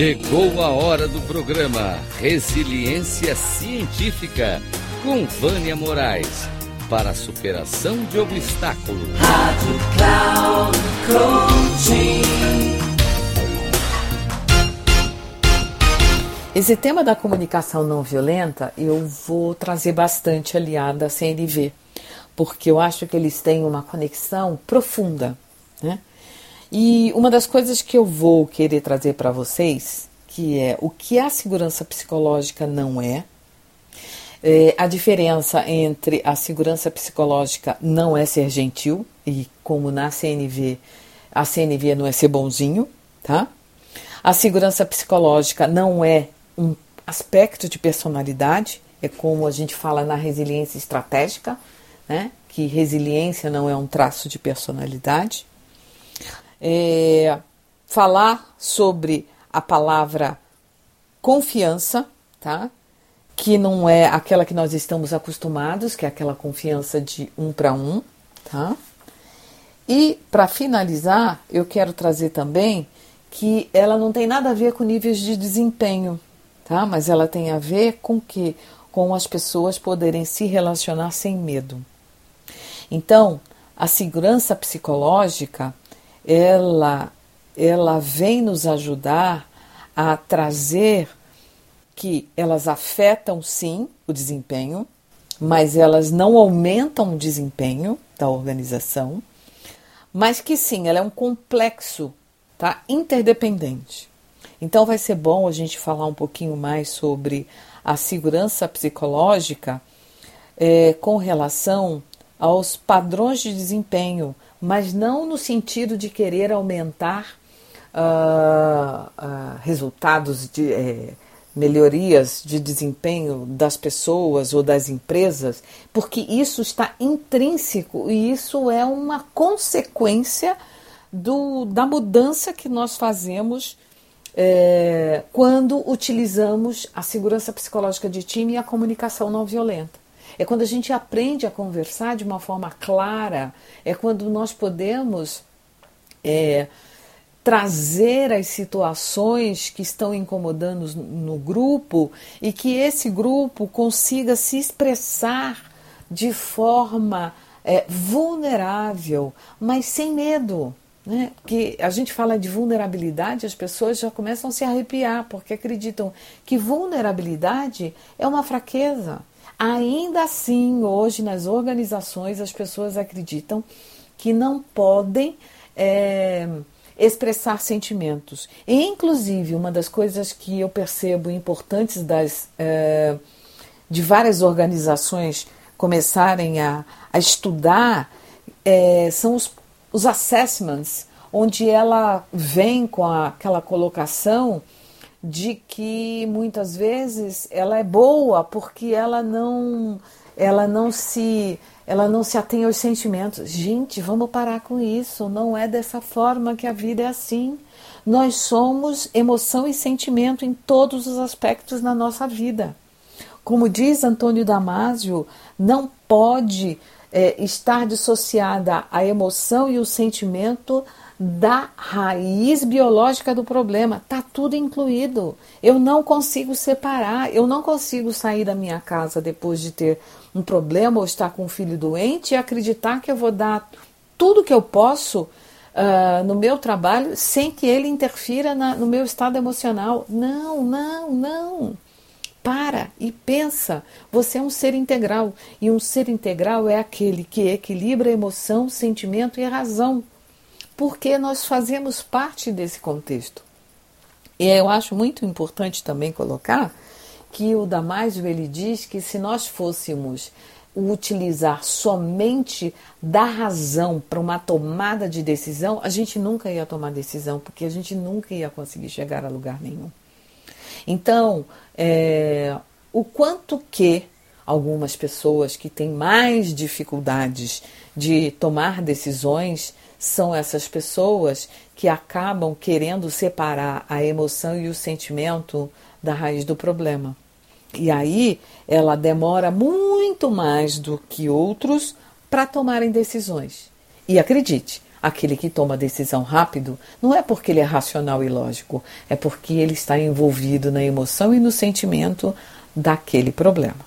Chegou a hora do programa Resiliência Científica com Vânia Moraes para a superação de obstáculos. Rádio Cloud Coaching. Esse tema da comunicação não violenta eu vou trazer bastante aliada à CNV, porque eu acho que eles têm uma conexão profunda, né? E uma das coisas que eu vou querer trazer para vocês, que é o que a segurança psicológica não é, é, a diferença entre a segurança psicológica não é ser gentil, e como na CNV, a CNV não é ser bonzinho, tá? A segurança psicológica não é um aspecto de personalidade, é como a gente fala na resiliência estratégica, né? Que resiliência não é um traço de personalidade é, falar sobre a palavra confiança, tá? Que não é aquela que nós estamos acostumados, que é aquela confiança de um para um, tá? E para finalizar, eu quero trazer também que ela não tem nada a ver com níveis de desempenho, tá? Mas ela tem a ver com que com as pessoas poderem se relacionar sem medo. Então, a segurança psicológica ela, ela vem nos ajudar a trazer que elas afetam sim o desempenho, mas elas não aumentam o desempenho da organização, mas que sim, ela é um complexo, tá? Interdependente. Então vai ser bom a gente falar um pouquinho mais sobre a segurança psicológica é, com relação aos padrões de desempenho, mas não no sentido de querer aumentar uh, uh, resultados de é, melhorias de desempenho das pessoas ou das empresas, porque isso está intrínseco e isso é uma consequência do, da mudança que nós fazemos é, quando utilizamos a segurança psicológica de time e a comunicação não violenta. É quando a gente aprende a conversar de uma forma clara, é quando nós podemos é, trazer as situações que estão incomodando no grupo e que esse grupo consiga se expressar de forma é, vulnerável, mas sem medo. Né? Porque a gente fala de vulnerabilidade, as pessoas já começam a se arrepiar, porque acreditam que vulnerabilidade é uma fraqueza. Ainda assim, hoje nas organizações, as pessoas acreditam que não podem é, expressar sentimentos. E, inclusive, uma das coisas que eu percebo importantes das, é, de várias organizações começarem a, a estudar é, são os, os assessments, onde ela vem com a, aquela colocação de que muitas vezes ela é boa porque ela não ela não se ela não se atém aos sentimentos. Gente, vamos parar com isso. Não é dessa forma que a vida é assim. Nós somos emoção e sentimento em todos os aspectos da nossa vida. Como diz Antônio Damasio, não pode é, estar dissociada a emoção e o sentimento da raiz biológica do problema. Tá tudo incluído. Eu não consigo separar, eu não consigo sair da minha casa depois de ter um problema ou estar com um filho doente e acreditar que eu vou dar tudo que eu posso uh, no meu trabalho sem que ele interfira na, no meu estado emocional. Não, não, não. Para e pensa. Você é um ser integral e um ser integral é aquele que equilibra emoção, sentimento e razão porque nós fazemos parte desse contexto. E eu acho muito importante também colocar que o Damásio ele diz que se nós fôssemos utilizar somente da razão para uma tomada de decisão, a gente nunca ia tomar decisão, porque a gente nunca ia conseguir chegar a lugar nenhum. Então, é, o quanto que algumas pessoas que têm mais dificuldades de tomar decisões são essas pessoas que acabam querendo separar a emoção e o sentimento da raiz do problema. E aí ela demora muito mais do que outros para tomarem decisões. E acredite, Aquele que toma decisão rápido não é porque ele é racional e lógico, é porque ele está envolvido na emoção e no sentimento daquele problema.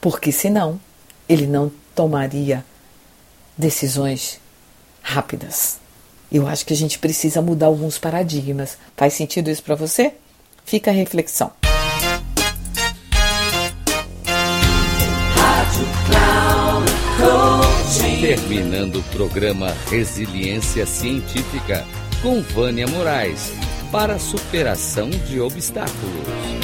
Porque senão ele não tomaria decisões rápidas. Eu acho que a gente precisa mudar alguns paradigmas. Faz sentido isso para você? Fica a reflexão. Terminando o programa Resiliência Científica com Vânia Moraes para superação de obstáculos.